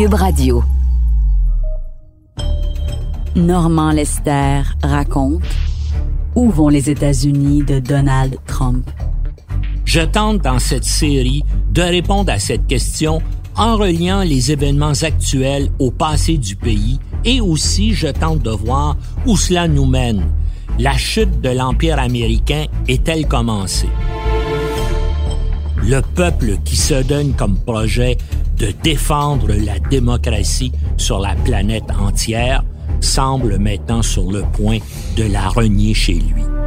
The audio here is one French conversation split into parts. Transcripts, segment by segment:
Cube Radio. Normand Lester raconte Où vont les États-Unis de Donald Trump? Je tente dans cette série de répondre à cette question en reliant les événements actuels au passé du pays et aussi je tente de voir où cela nous mène. La chute de l'Empire américain est-elle commencée? Le peuple qui se donne comme projet de défendre la démocratie sur la planète entière semble maintenant sur le point de la renier chez lui.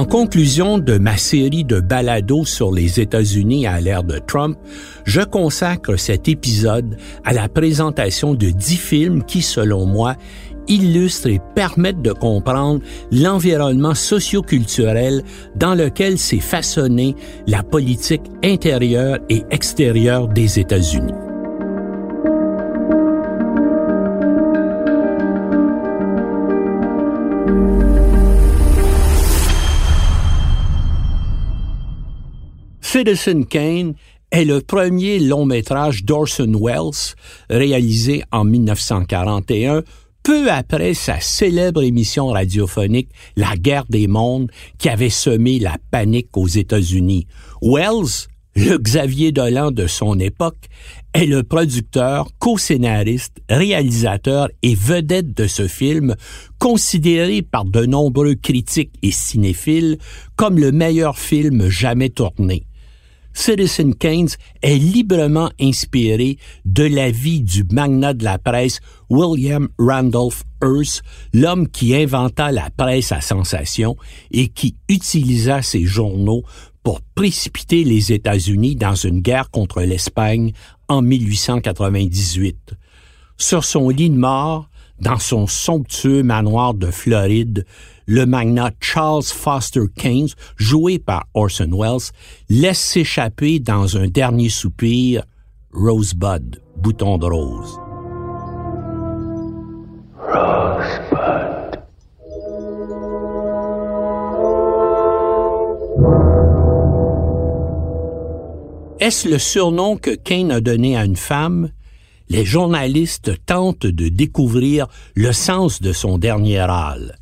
En conclusion de ma série de balados sur les États-Unis à l'ère de Trump, je consacre cet épisode à la présentation de dix films qui, selon moi, illustrent et permettent de comprendre l'environnement socioculturel dans lequel s'est façonnée la politique intérieure et extérieure des États-Unis. Citizen Kane est le premier long métrage d'Orson Welles réalisé en 1941 peu après sa célèbre émission radiophonique La guerre des mondes qui avait semé la panique aux États-Unis. Wells, le Xavier Dolan de son époque, est le producteur, co-scénariste, réalisateur et vedette de ce film, considéré par de nombreux critiques et cinéphiles comme le meilleur film jamais tourné. Citizen Kane est librement inspiré de la vie du magnat de la presse William Randolph Hearst, l'homme qui inventa la presse à sensation et qui utilisa ses journaux pour précipiter les États-Unis dans une guerre contre l'Espagne en 1898. Sur son lit de mort, dans son somptueux manoir de Floride, le magnat Charles Foster Keynes, joué par Orson Welles, laisse s'échapper dans un dernier soupir Rosebud, bouton de rose. Rosebud. Est-ce le surnom que Kane a donné à une femme? Les journalistes tentent de découvrir le sens de son dernier râle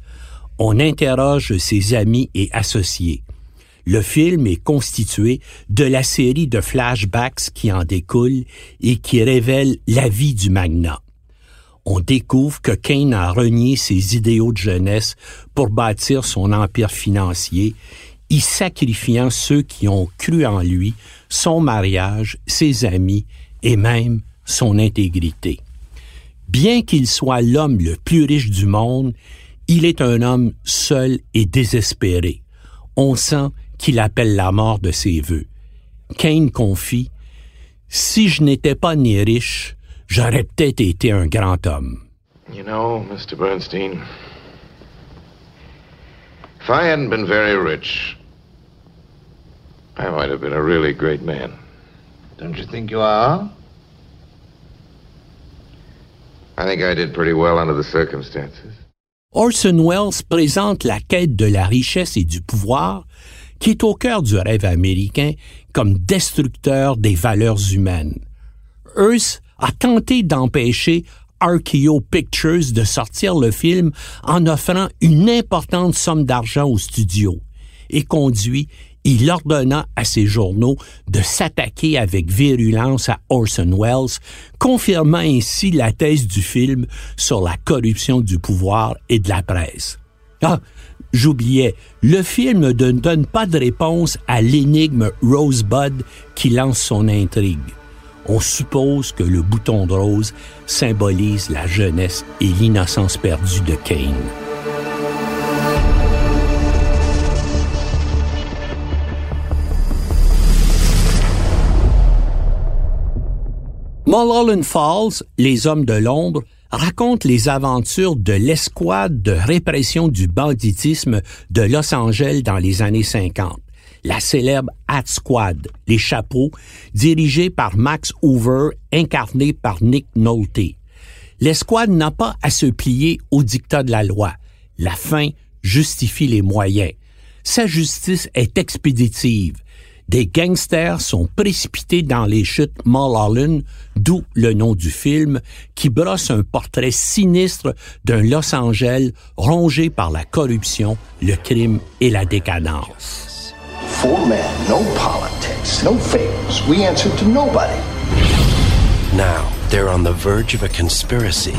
on interroge ses amis et associés. Le film est constitué de la série de flashbacks qui en découlent et qui révèlent la vie du magnat. On découvre que Kane a renié ses idéaux de jeunesse pour bâtir son empire financier, y sacrifiant ceux qui ont cru en lui, son mariage, ses amis et même son intégrité. Bien qu'il soit l'homme le plus riche du monde, il est un homme seul et désespéré. On sent qu'il appelle la mort de ses voeux. Kane confie Si je n'étais pas né riche, j'aurais peut-être été un grand homme. You know, Mr. Bernstein, if I hadn't been very rich, I might have been a really great man. Don't you think you are? I think I did pretty well under the circumstances. Orson Welles présente la quête de la richesse et du pouvoir qui est au cœur du rêve américain comme destructeur des valeurs humaines. Hearst a tenté d'empêcher RKO Pictures de sortir le film en offrant une importante somme d'argent au studio et conduit il ordonna à ses journaux de s'attaquer avec virulence à Orson Welles, confirmant ainsi la thèse du film sur la corruption du pouvoir et de la presse. Ah, j'oubliais, le film ne donne pas de réponse à l'énigme Rosebud qui lance son intrigue. on suppose que le bouton de rose symbolise la jeunesse et l'innocence perdue de Kane. Mulholland Falls, Les Hommes de l'ombre, raconte les aventures de l'escouade de répression du banditisme de Los Angeles dans les années 50. La célèbre Hat Squad, les chapeaux, dirigée par Max Hoover, incarné par Nick Nolte. L'escouade n'a pas à se plier au dictat de la loi. La fin justifie les moyens. Sa justice est expéditive des gangsters sont précipités dans les chutes Mulholland, d'où le nom du film, qui brosse un portrait sinistre d'un Los Angeles rongé par la corruption, le crime et la décadence. Four men, no politics, no favors. We answer to nobody. Now, they're on the verge of a conspiracy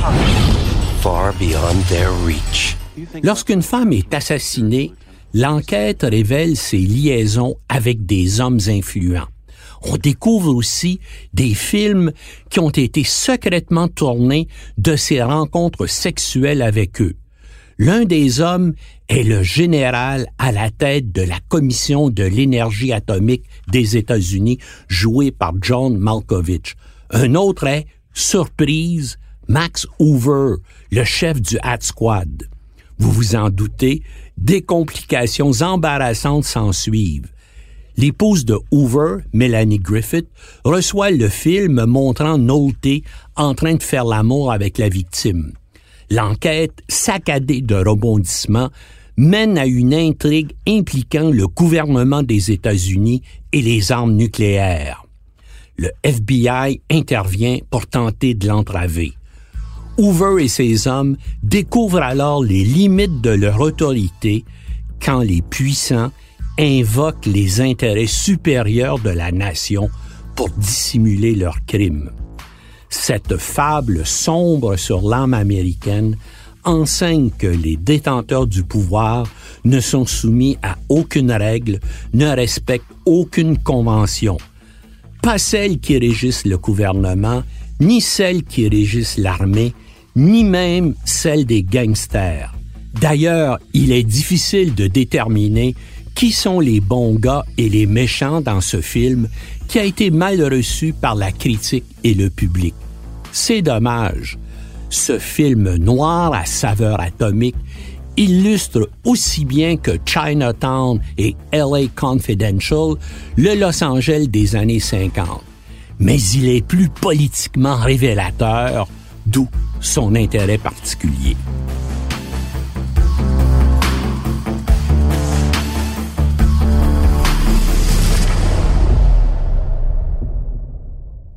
far beyond their reach. Lorsqu'une femme est assassinée, l'enquête révèle ses liaisons avec des hommes influents. On découvre aussi des films qui ont été secrètement tournés de ces rencontres sexuelles avec eux. L'un des hommes est le général à la tête de la Commission de l'énergie atomique des États-Unis, joué par John Malkovich. Un autre est, surprise, Max Hoover, le chef du Hat Squad. Vous vous en doutez, des complications embarrassantes s'en suivent. L'épouse de Hoover, Melanie Griffith, reçoit le film montrant Nolte en train de faire l'amour avec la victime. L'enquête, saccadée de rebondissements, mène à une intrigue impliquant le gouvernement des États-Unis et les armes nucléaires. Le FBI intervient pour tenter de l'entraver. Hoover et ses hommes découvrent alors les limites de leur autorité quand les puissants invoquent les intérêts supérieurs de la nation pour dissimuler leurs crimes. Cette fable sombre sur l'âme américaine enseigne que les détenteurs du pouvoir ne sont soumis à aucune règle, ne respectent aucune convention, pas celles qui régissent le gouvernement, ni celles qui régissent l'armée, ni même celle des gangsters. D'ailleurs, il est difficile de déterminer qui sont les bons gars et les méchants dans ce film qui a été mal reçu par la critique et le public. C'est dommage. Ce film noir à saveur atomique illustre aussi bien que Chinatown et LA Confidential le Los Angeles des années 50. Mais il est plus politiquement révélateur d'où son intérêt particulier.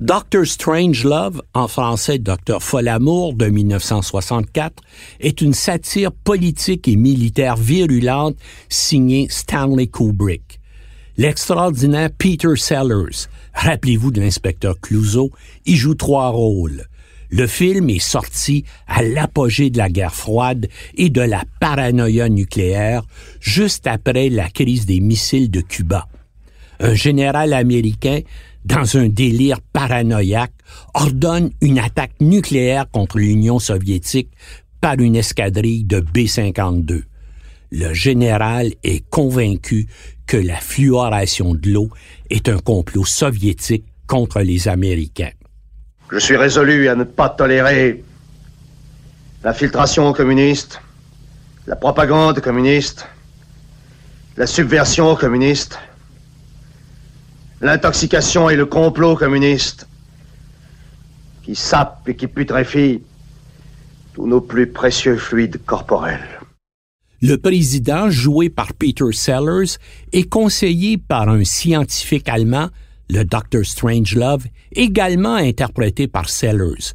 Doctor Strangelove, en français Docteur Folamour de 1964, est une satire politique et militaire virulente signée Stanley Kubrick. L'extraordinaire Peter Sellers, rappelez-vous de l'inspecteur Clouseau, y joue trois rôles. Le film est sorti à l'apogée de la guerre froide et de la paranoïa nucléaire juste après la crise des missiles de Cuba. Un général américain, dans un délire paranoïaque, ordonne une attaque nucléaire contre l'Union soviétique par une escadrille de B-52. Le général est convaincu que la fluoration de l'eau est un complot soviétique contre les Américains. Je suis résolu à ne pas tolérer l'infiltration communiste, la propagande communiste, la subversion communiste, l'intoxication et le complot communiste qui sapent et qui putréfient tous nos plus précieux fluides corporels. Le président, joué par Peter Sellers, est conseillé par un scientifique allemand le Dr. Strangelove, également interprété par Sellers.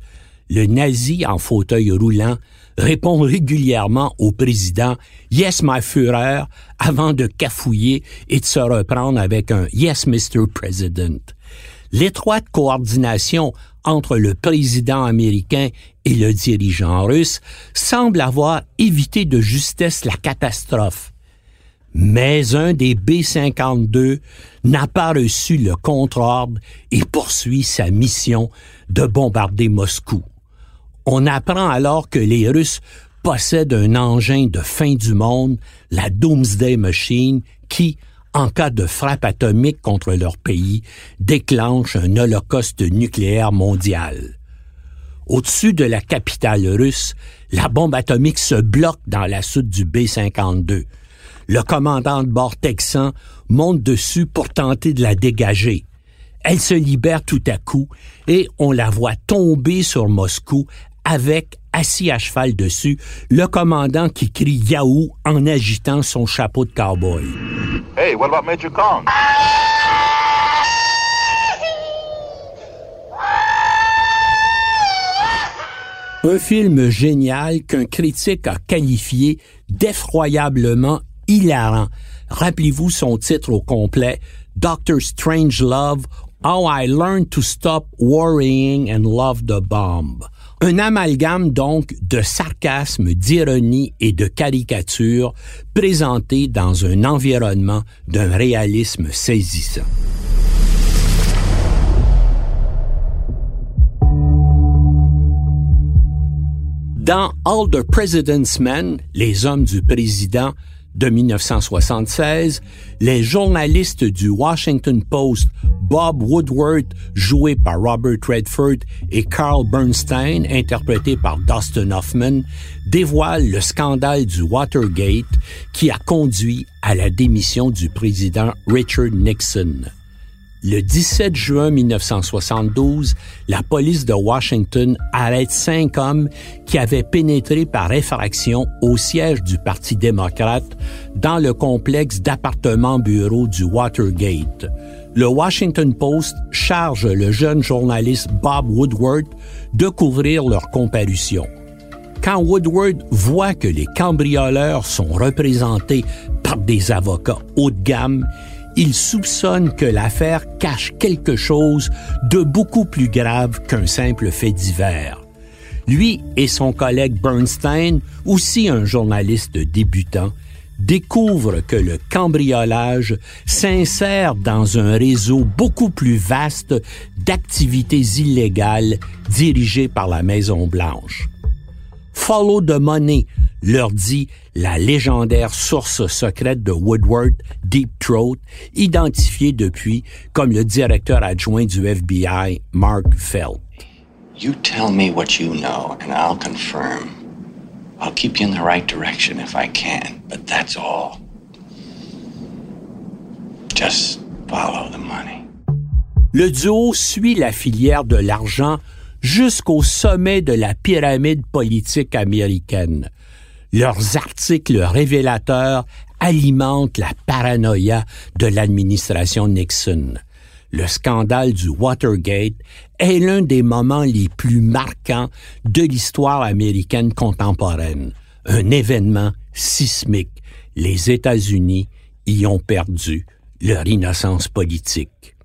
Le nazi en fauteuil roulant répond régulièrement au président Yes, my Führer avant de cafouiller et de se reprendre avec un Yes, Mr. President. L'étroite coordination entre le président américain et le dirigeant russe semble avoir évité de justesse la catastrophe. Mais un des B-52 n'a pas reçu le contre-ordre et poursuit sa mission de bombarder Moscou. On apprend alors que les Russes possèdent un engin de fin du monde, la Doomsday Machine, qui, en cas de frappe atomique contre leur pays, déclenche un holocauste nucléaire mondial. Au-dessus de la capitale russe, la bombe atomique se bloque dans la soute du B-52. Le commandant de bord texan monte dessus pour tenter de la dégager. Elle se libère tout à coup et on la voit tomber sur Moscou avec, assis à cheval dessus, le commandant qui crie Yahoo en agitant son chapeau de cowboy. Hey, what about Major Kong? Un film génial qu'un critique a qualifié d'effroyablement hilarant. Rappelez-vous son titre au complet, Doctor Strange Love, How I Learned to Stop Worrying and Love the Bomb. Un amalgame donc de sarcasme, d'ironie et de caricature présenté dans un environnement d'un réalisme saisissant. Dans All the President's Men, les hommes du président de 1976, les journalistes du Washington Post, Bob Woodward, joué par Robert Redford, et Carl Bernstein, interprété par Dustin Hoffman, dévoilent le scandale du Watergate qui a conduit à la démission du président Richard Nixon. Le 17 juin 1972, la police de Washington arrête cinq hommes qui avaient pénétré par effraction au siège du Parti démocrate dans le complexe d'appartements-bureaux du Watergate. Le Washington Post charge le jeune journaliste Bob Woodward de couvrir leur comparution. Quand Woodward voit que les cambrioleurs sont représentés par des avocats haut de gamme, il soupçonne que l'affaire cache quelque chose de beaucoup plus grave qu'un simple fait divers. Lui et son collègue Bernstein, aussi un journaliste débutant, découvrent que le cambriolage s'insère dans un réseau beaucoup plus vaste d'activités illégales dirigées par la Maison Blanche. Follow the money, leur dit la légendaire source secrète de Woodward, Deep Throat, identifiée depuis comme le directeur adjoint du FBI, Mark Felt. You tell me what you know, and I'll confirm. I'll keep you in the right direction if I can, but that's all. Just follow the money. Le duo suit la filière de l'argent jusqu'au sommet de la pyramide politique américaine. Leurs articles révélateurs alimentent la paranoïa de l'administration Nixon. Le scandale du Watergate est l'un des moments les plus marquants de l'histoire américaine contemporaine. Un événement sismique. Les États-Unis y ont perdu leur innocence politique.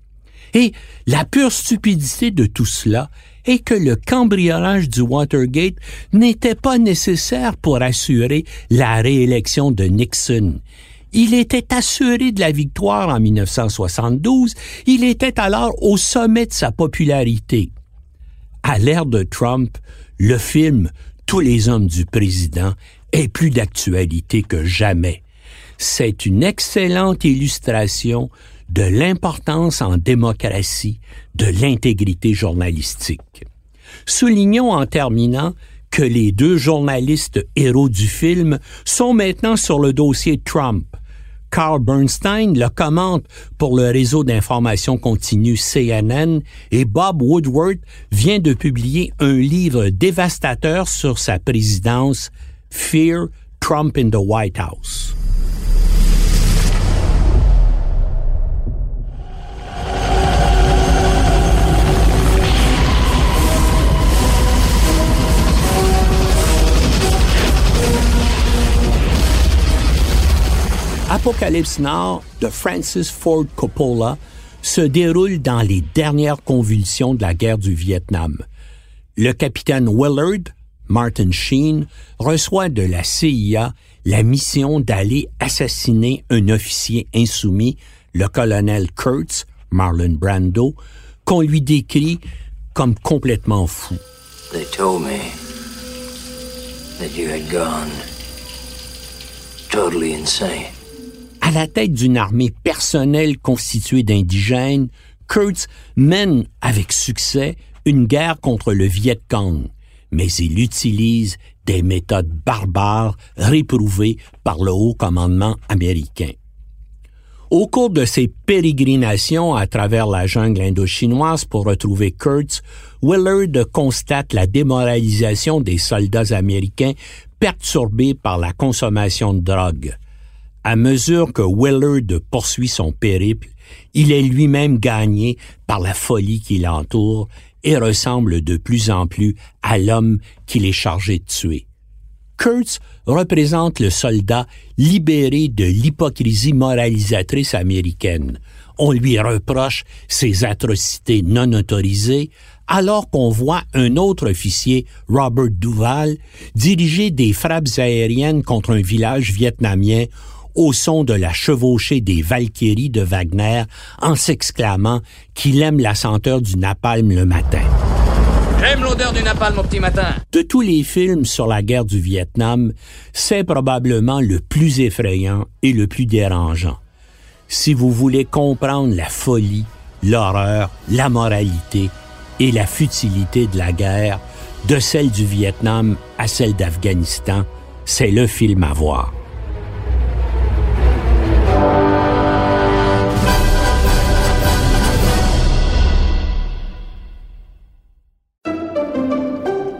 Et la pure stupidité de tout cela et que le cambriolage du Watergate n'était pas nécessaire pour assurer la réélection de Nixon. Il était assuré de la victoire en 1972, il était alors au sommet de sa popularité. À l'ère de Trump, le film Tous les hommes du président est plus d'actualité que jamais. C'est une excellente illustration de l'importance en démocratie de l'intégrité journalistique. Soulignons en terminant que les deux journalistes héros du film sont maintenant sur le dossier Trump. Carl Bernstein le commente pour le réseau d'information continue CNN et Bob Woodward vient de publier un livre dévastateur sur sa présidence, Fear Trump in the White House. Apocalypse Now de Francis Ford Coppola se déroule dans les dernières convulsions de la guerre du Vietnam. Le capitaine Willard, Martin Sheen, reçoit de la CIA la mission d'aller assassiner un officier insoumis, le colonel Kurtz, Marlon Brando, qu'on lui décrit comme complètement fou. They told me that you had gone totally insane. À la tête d'une armée personnelle constituée d'indigènes, Kurtz mène avec succès une guerre contre le Viet Cong, mais il utilise des méthodes barbares réprouvées par le haut commandement américain. Au cours de ses pérégrinations à travers la jungle indo-chinoise pour retrouver Kurtz, Willard constate la démoralisation des soldats américains perturbés par la consommation de drogue. À mesure que Willard poursuit son périple, il est lui-même gagné par la folie qui l'entoure et ressemble de plus en plus à l'homme qu'il est chargé de tuer. Kurtz représente le soldat libéré de l'hypocrisie moralisatrice américaine. On lui reproche ses atrocités non autorisées, alors qu'on voit un autre officier, Robert Duval, diriger des frappes aériennes contre un village vietnamien au son de la chevauchée des Valkyries de Wagner en s'exclamant qu'il aime la senteur du napalm le matin. J'aime l'odeur du napalm au petit matin. De tous les films sur la guerre du Vietnam, c'est probablement le plus effrayant et le plus dérangeant. Si vous voulez comprendre la folie, l'horreur, la moralité et la futilité de la guerre, de celle du Vietnam à celle d'Afghanistan, c'est le film à voir.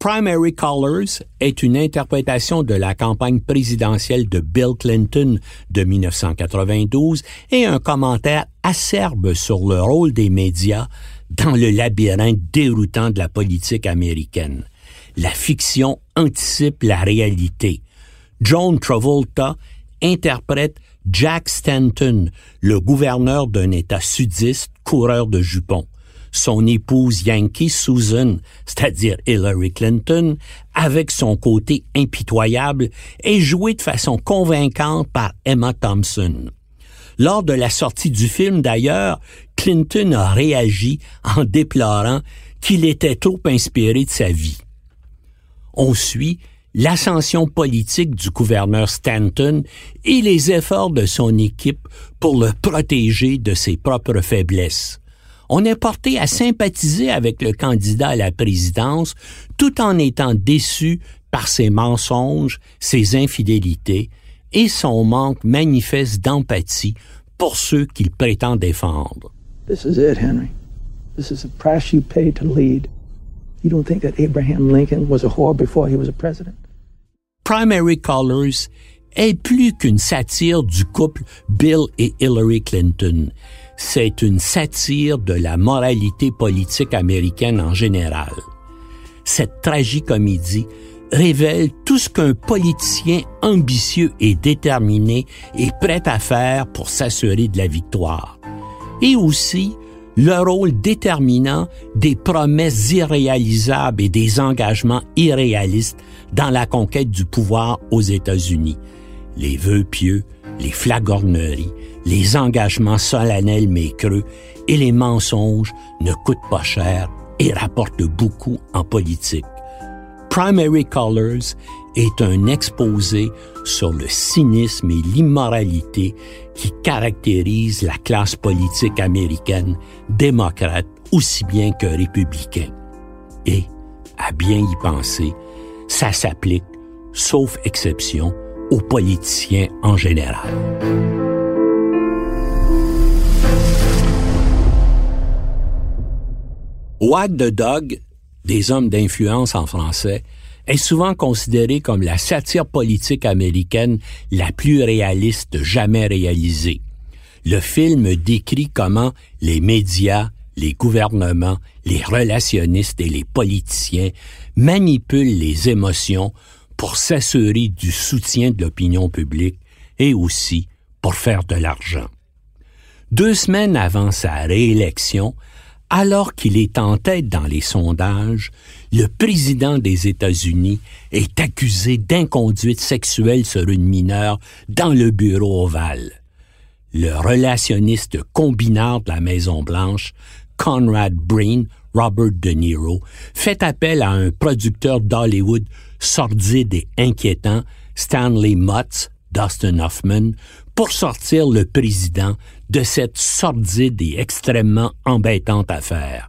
Primary Colors est une interprétation de la campagne présidentielle de Bill Clinton de 1992 et un commentaire acerbe sur le rôle des médias dans le labyrinthe déroutant de la politique américaine. La fiction anticipe la réalité. John Travolta interprète Jack Stanton, le gouverneur d'un État sudiste coureur de jupons son épouse Yankee Susan, c'est-à-dire Hillary Clinton, avec son côté impitoyable, est jouée de façon convaincante par Emma Thompson. Lors de la sortie du film, d'ailleurs, Clinton a réagi en déplorant qu'il était trop inspiré de sa vie. On suit l'ascension politique du gouverneur Stanton et les efforts de son équipe pour le protéger de ses propres faiblesses on est porté à sympathiser avec le candidat à la présidence tout en étant déçu par ses mensonges, ses infidélités et son manque manifeste d'empathie pour ceux qu'il prétend défendre. This is it, Henry. This is the price you pay to lead. You don't think that Abraham Lincoln was a whore before he was a president? Primary Colors est plus qu'une satire du couple Bill et Hillary Clinton c'est une satire de la moralité politique américaine en général. Cette tragicomédie révèle tout ce qu'un politicien ambitieux et déterminé est prêt à faire pour s'assurer de la victoire. Et aussi le rôle déterminant des promesses irréalisables et des engagements irréalistes dans la conquête du pouvoir aux États-Unis. Les vœux pieux, les flagorneries, les engagements solennels mais creux et les mensonges ne coûtent pas cher et rapportent beaucoup en politique. Primary Colors est un exposé sur le cynisme et l'immoralité qui caractérisent la classe politique américaine, démocrate aussi bien que républicain. Et, à bien y penser, ça s'applique, sauf exception, aux politiciens en général. Wag the Dog, des hommes d'influence en français, est souvent considérée comme la satire politique américaine la plus réaliste jamais réalisée. Le film décrit comment les médias, les gouvernements, les relationnistes et les politiciens manipulent les émotions pour s'assurer du soutien de l'opinion publique et aussi pour faire de l'argent. Deux semaines avant sa réélection, alors qu'il est en tête dans les sondages, le président des États-Unis est accusé d'inconduite sexuelle sur une mineure dans le bureau ovale. Le relationniste combinard de la Maison-Blanche, Conrad Breen, Robert De Niro, fait appel à un producteur d'Hollywood sordide et inquiétant, Stanley Mutz, Dustin Hoffman, pour sortir le président de cette sordide et extrêmement embêtante affaire.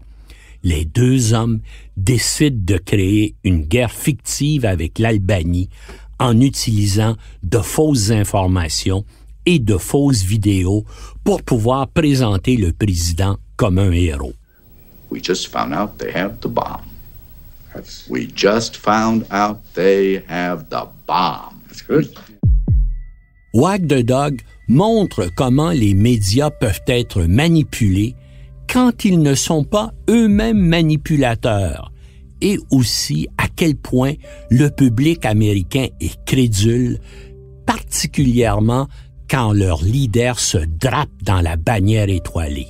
Les deux hommes décident de créer une guerre fictive avec l'Albanie en utilisant de fausses informations et de fausses vidéos pour pouvoir présenter le président comme un héros. We just found out they have the bomb. That's good. Wag the Dog montre comment les médias peuvent être manipulés quand ils ne sont pas eux-mêmes manipulateurs et aussi à quel point le public américain est crédule, particulièrement quand leur leader se drape dans la bannière étoilée.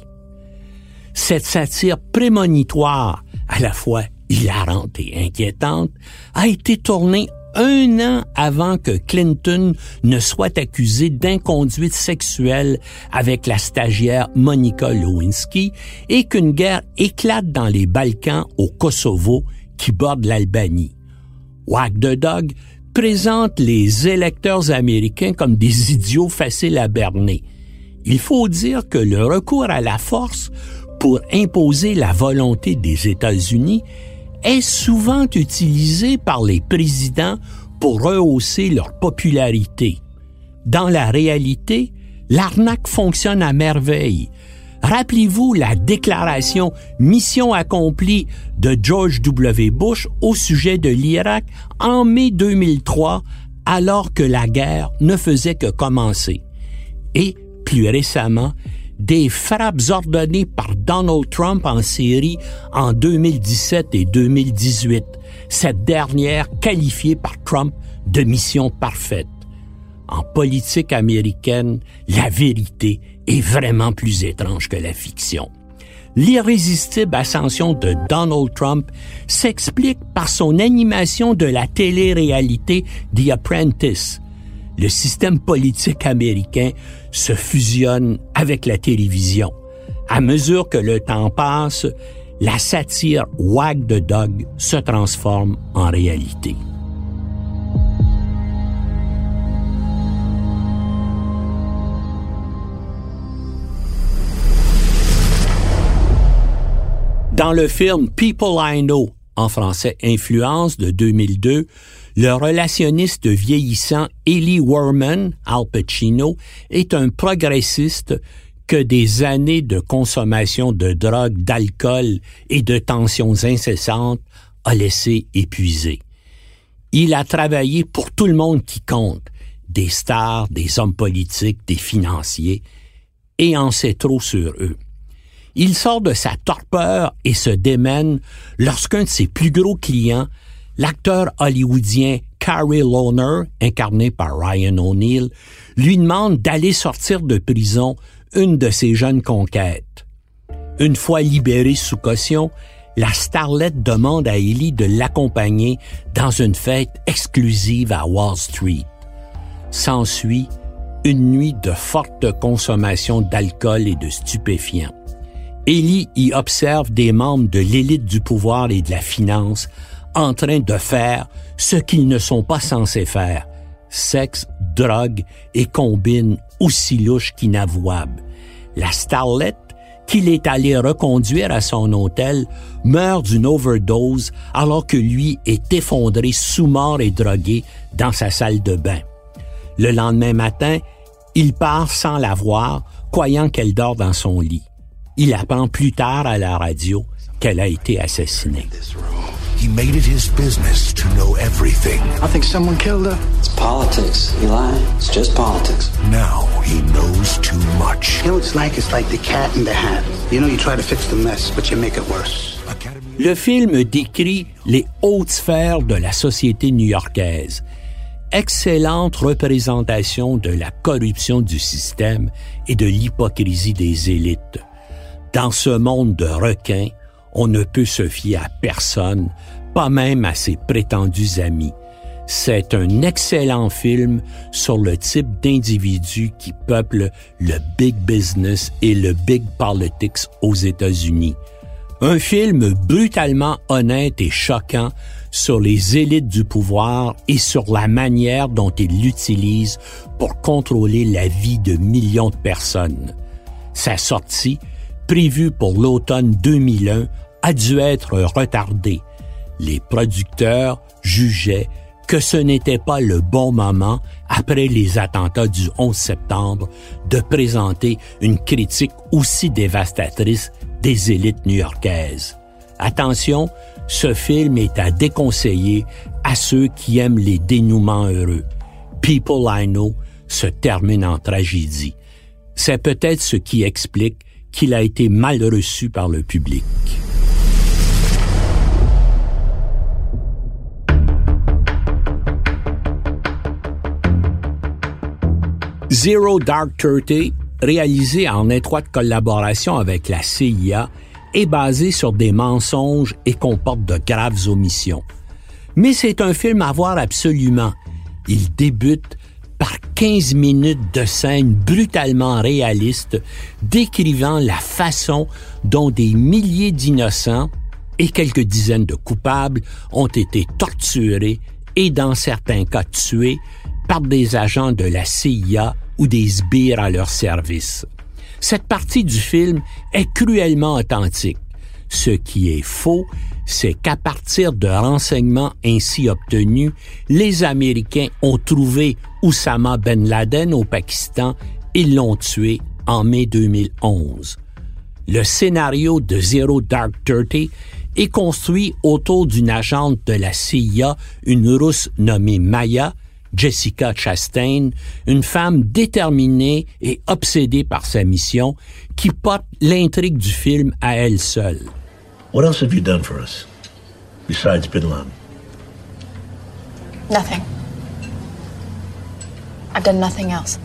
Cette satire prémonitoire, à la fois hilarante et inquiétante, a été tournée un an avant que Clinton ne soit accusé d'inconduite sexuelle avec la stagiaire Monica Lewinsky et qu'une guerre éclate dans les Balkans au Kosovo qui borde l'Albanie. Wag the Dog présente les électeurs américains comme des idiots faciles à berner. Il faut dire que le recours à la force pour imposer la volonté des États-Unis est souvent utilisé par les présidents pour rehausser leur popularité. Dans la réalité, l'arnaque fonctionne à merveille. Rappelez-vous la déclaration Mission accomplie de George W. Bush au sujet de l'Irak en mai 2003, alors que la guerre ne faisait que commencer. Et, plus récemment, des frappes ordonnées par Donald Trump en Syrie en 2017 et 2018, cette dernière qualifiée par Trump de mission parfaite. En politique américaine, la vérité est vraiment plus étrange que la fiction. L'irrésistible ascension de Donald Trump s'explique par son animation de la télé-réalité The Apprentice, le système politique américain se fusionne avec la télévision. À mesure que le temps passe, la satire Wag the Dog se transforme en réalité. Dans le film People I Know, en français Influence de 2002, le relationniste vieillissant Eli Warman, Al Pacino, est un progressiste que des années de consommation de drogue, d'alcool et de tensions incessantes a laissé épuiser. Il a travaillé pour tout le monde qui compte, des stars, des hommes politiques, des financiers, et en sait trop sur eux. Il sort de sa torpeur et se démène lorsqu'un de ses plus gros clients l'acteur hollywoodien Carrie Lohner, incarné par Ryan O'Neill, lui demande d'aller sortir de prison une de ses jeunes conquêtes. Une fois libérée sous caution, la starlette demande à Ellie de l'accompagner dans une fête exclusive à Wall Street. S'ensuit une nuit de forte consommation d'alcool et de stupéfiants. Ellie y observe des membres de l'élite du pouvoir et de la finance en train de faire ce qu'ils ne sont pas censés faire. Sexe, drogue et combine aussi louche qu'inavouable. La starlette qu'il est allé reconduire à son hôtel meurt d'une overdose alors que lui est effondré sous mort et drogué dans sa salle de bain. Le lendemain matin, il part sans la voir, croyant qu'elle dort dans son lit. Il apprend plus tard à la radio qu'elle a été assassinée. he made it his business to know everything. I think someone killed her. It's politics, Eli. It's just politics. Now he knows too much. You know, it's like it's like the cat in the hat. You know, you try to fix the mess, but you make it worse. Le film décrit les hautes sphères de la société new-yorkaise. Excellente représentation de la corruption du système et de l'hypocrisie des élites. Dans ce monde de requins, on ne peut se fier à personne, pas même à ses prétendus amis. C'est un excellent film sur le type d'individus qui peuplent le big business et le big politics aux États-Unis. Un film brutalement honnête et choquant sur les élites du pouvoir et sur la manière dont ils l'utilisent pour contrôler la vie de millions de personnes. Sa sortie, prévue pour l'automne 2001, a dû être retardée. Les producteurs jugeaient que ce n'était pas le bon moment, après les attentats du 11 septembre, de présenter une critique aussi dévastatrice des élites new-yorkaises. Attention, ce film est à déconseiller à ceux qui aiment les dénouements heureux. People I Know se termine en tragédie. C'est peut-être ce qui explique qu'il a été mal reçu par le public. Zero Dark Thirty réalisé en étroite collaboration avec la CIA, est basé sur des mensonges et comporte de graves omissions. Mais c'est un film à voir absolument. Il débute par 15 minutes de scène brutalement réaliste décrivant la façon dont des milliers d'innocents et quelques dizaines de coupables ont été torturés et dans certains cas tués par des agents de la CIA ou des sbires à leur service. Cette partie du film est cruellement authentique. Ce qui est faux, c'est qu'à partir de renseignements ainsi obtenus, les Américains ont trouvé Oussama Ben Laden au Pakistan et l'ont tué en mai 2011. Le scénario de Zero Dark Thirty est construit autour d'une agente de la CIA, une Russe nommée Maya, Jessica Chastain, une femme déterminée et obsédée par sa mission qui porte l'intrigue du film à elle seule. What else have you done for us besides Bin Laden? Nothing. I've done nothing else.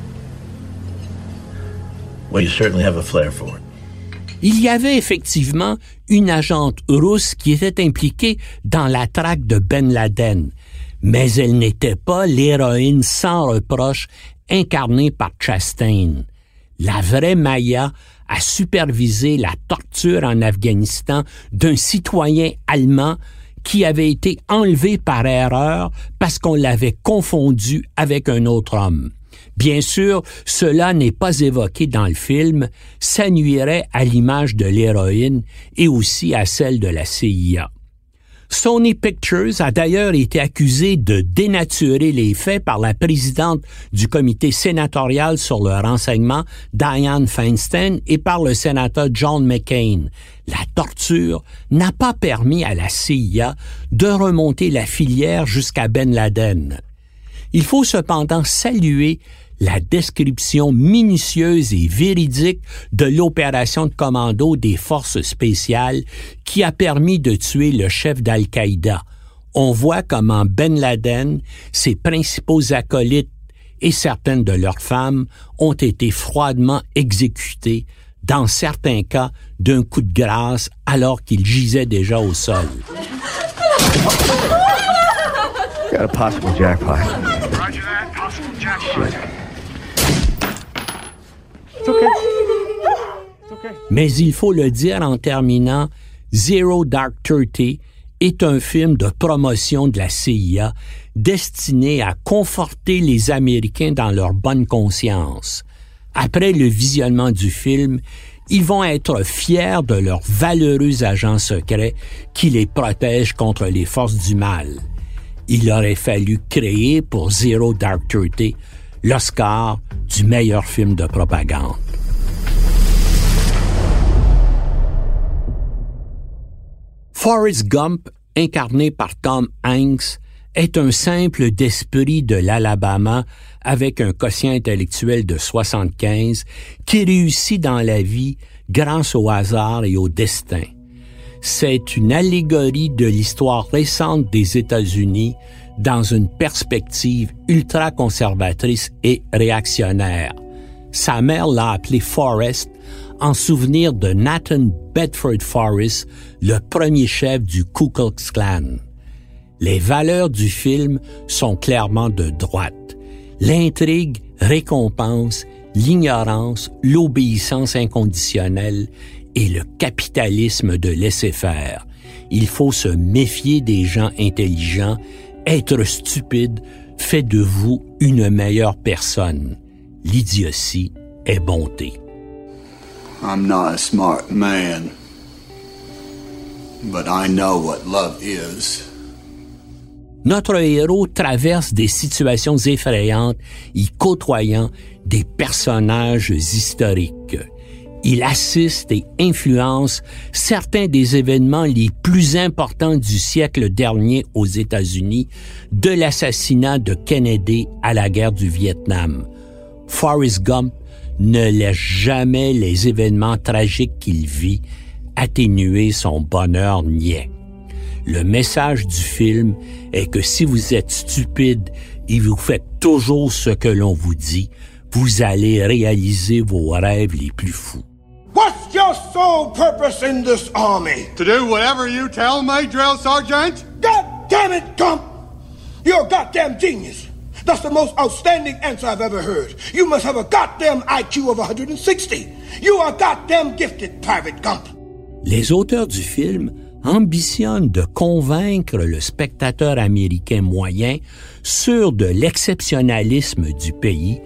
Well, you certainly have a flair for it. Il y avait effectivement une agente russe qui était impliquée dans la traque de Ben Laden, mais elle n'était pas l'héroïne sans reproche incarnée par Chastain. La vraie Maya a supervisé la torture en Afghanistan d'un citoyen allemand qui avait été enlevé par erreur parce qu'on l'avait confondu avec un autre homme. Bien sûr, cela n'est pas évoqué dans le film, ça nuirait à l'image de l'héroïne et aussi à celle de la CIA. Sony Pictures a d'ailleurs été accusé de dénaturer les faits par la présidente du comité sénatorial sur le renseignement, Dianne Feinstein, et par le sénateur John McCain. La torture n'a pas permis à la CIA de remonter la filière jusqu'à Ben Laden. Il faut cependant saluer la description minutieuse et véridique de l'opération de commando des forces spéciales qui a permis de tuer le chef d'Al-Qaïda. On voit comment Ben Laden, ses principaux acolytes et certaines de leurs femmes ont été froidement exécutés, dans certains cas d'un coup de grâce alors qu'ils gisaient déjà au sol. Got a possible jackpot. Mais il faut le dire en terminant, Zero Dark Thirty est un film de promotion de la CIA destiné à conforter les Américains dans leur bonne conscience. Après le visionnement du film, ils vont être fiers de leurs valeureux agents secrets qui les protègent contre les forces du mal. Il aurait fallu créer pour Zero Dark Thirty l'Oscar meilleur film de propagande. Forrest Gump incarné par Tom Hanks, est un simple d'esprit de l'Alabama avec un quotient intellectuel de 75 qui réussit dans la vie grâce au hasard et au destin. C'est une allégorie de l'histoire récente des États-Unis dans une perspective ultra-conservatrice et réactionnaire. Sa mère l'a appelé Forrest en souvenir de Nathan Bedford Forrest, le premier chef du Ku Klux Klan. Les valeurs du film sont clairement de droite. L'intrigue récompense l'ignorance, l'obéissance inconditionnelle et le capitalisme de laisser faire. Il faut se méfier des gens intelligents. Être stupide fait de vous une meilleure personne. L'idiotie est bonté. I'm not a smart man, but I know what love is. Notre héros traverse des situations effrayantes y côtoyant des personnages historiques. Il assiste et influence certains des événements les plus importants du siècle dernier aux États-Unis, de l'assassinat de Kennedy à la guerre du Vietnam. Forrest Gump ne laisse jamais les événements tragiques qu'il vit atténuer son bonheur niais. Le message du film est que si vous êtes stupide et vous faites toujours ce que l'on vous dit, vous allez réaliser vos rêves les plus fous. What's your sole purpose in this army? To do whatever you tell me, drill sergeant. God damn it, Gump! You're a goddamn genius. That's the most outstanding answer I've ever heard. You must have a goddamn IQ of 160. You are goddamn gifted, Private Gump. Les auteurs du film ambitionne de convaincre le spectateur américain moyen sur de l'exceptionnalisme du pays,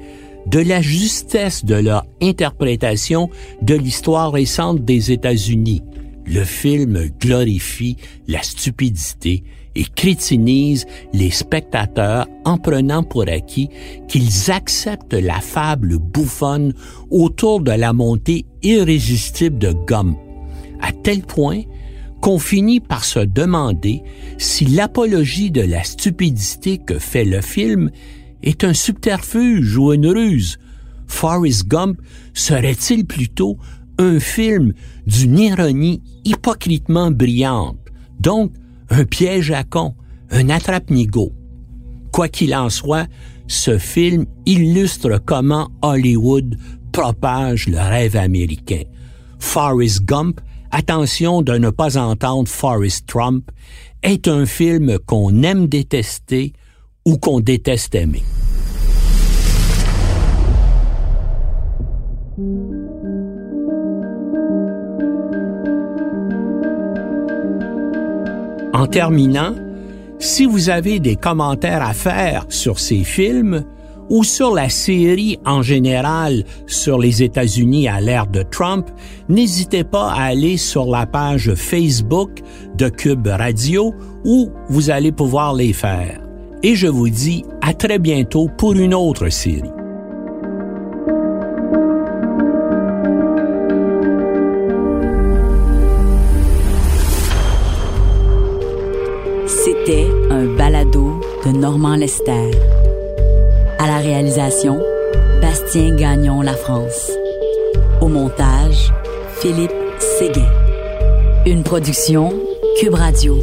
de la justesse de leur interprétation de l'histoire récente des États-Unis. Le film glorifie la stupidité et crétinise les spectateurs en prenant pour acquis qu'ils acceptent la fable bouffonne autour de la montée irrésistible de Gump, à tel point qu'on finit par se demander si l'apologie de la stupidité que fait le film est un subterfuge ou une ruse. Forrest Gump serait-il plutôt un film d'une ironie hypocritement brillante, donc un piège à con, un attrape-nigo. Quoi qu'il en soit, ce film illustre comment Hollywood propage le rêve américain. Forrest Gump Attention de ne pas entendre Forrest Trump est un film qu'on aime détester ou qu'on déteste aimer. En terminant, si vous avez des commentaires à faire sur ces films, ou sur la série en général sur les États-Unis à l'ère de Trump, n'hésitez pas à aller sur la page Facebook de Cube Radio où vous allez pouvoir les faire. Et je vous dis à très bientôt pour une autre série. C'était un balado de Normand Lester. À la réalisation, Bastien Gagnon La France. Au montage, Philippe Séguin. Une production Cube Radio.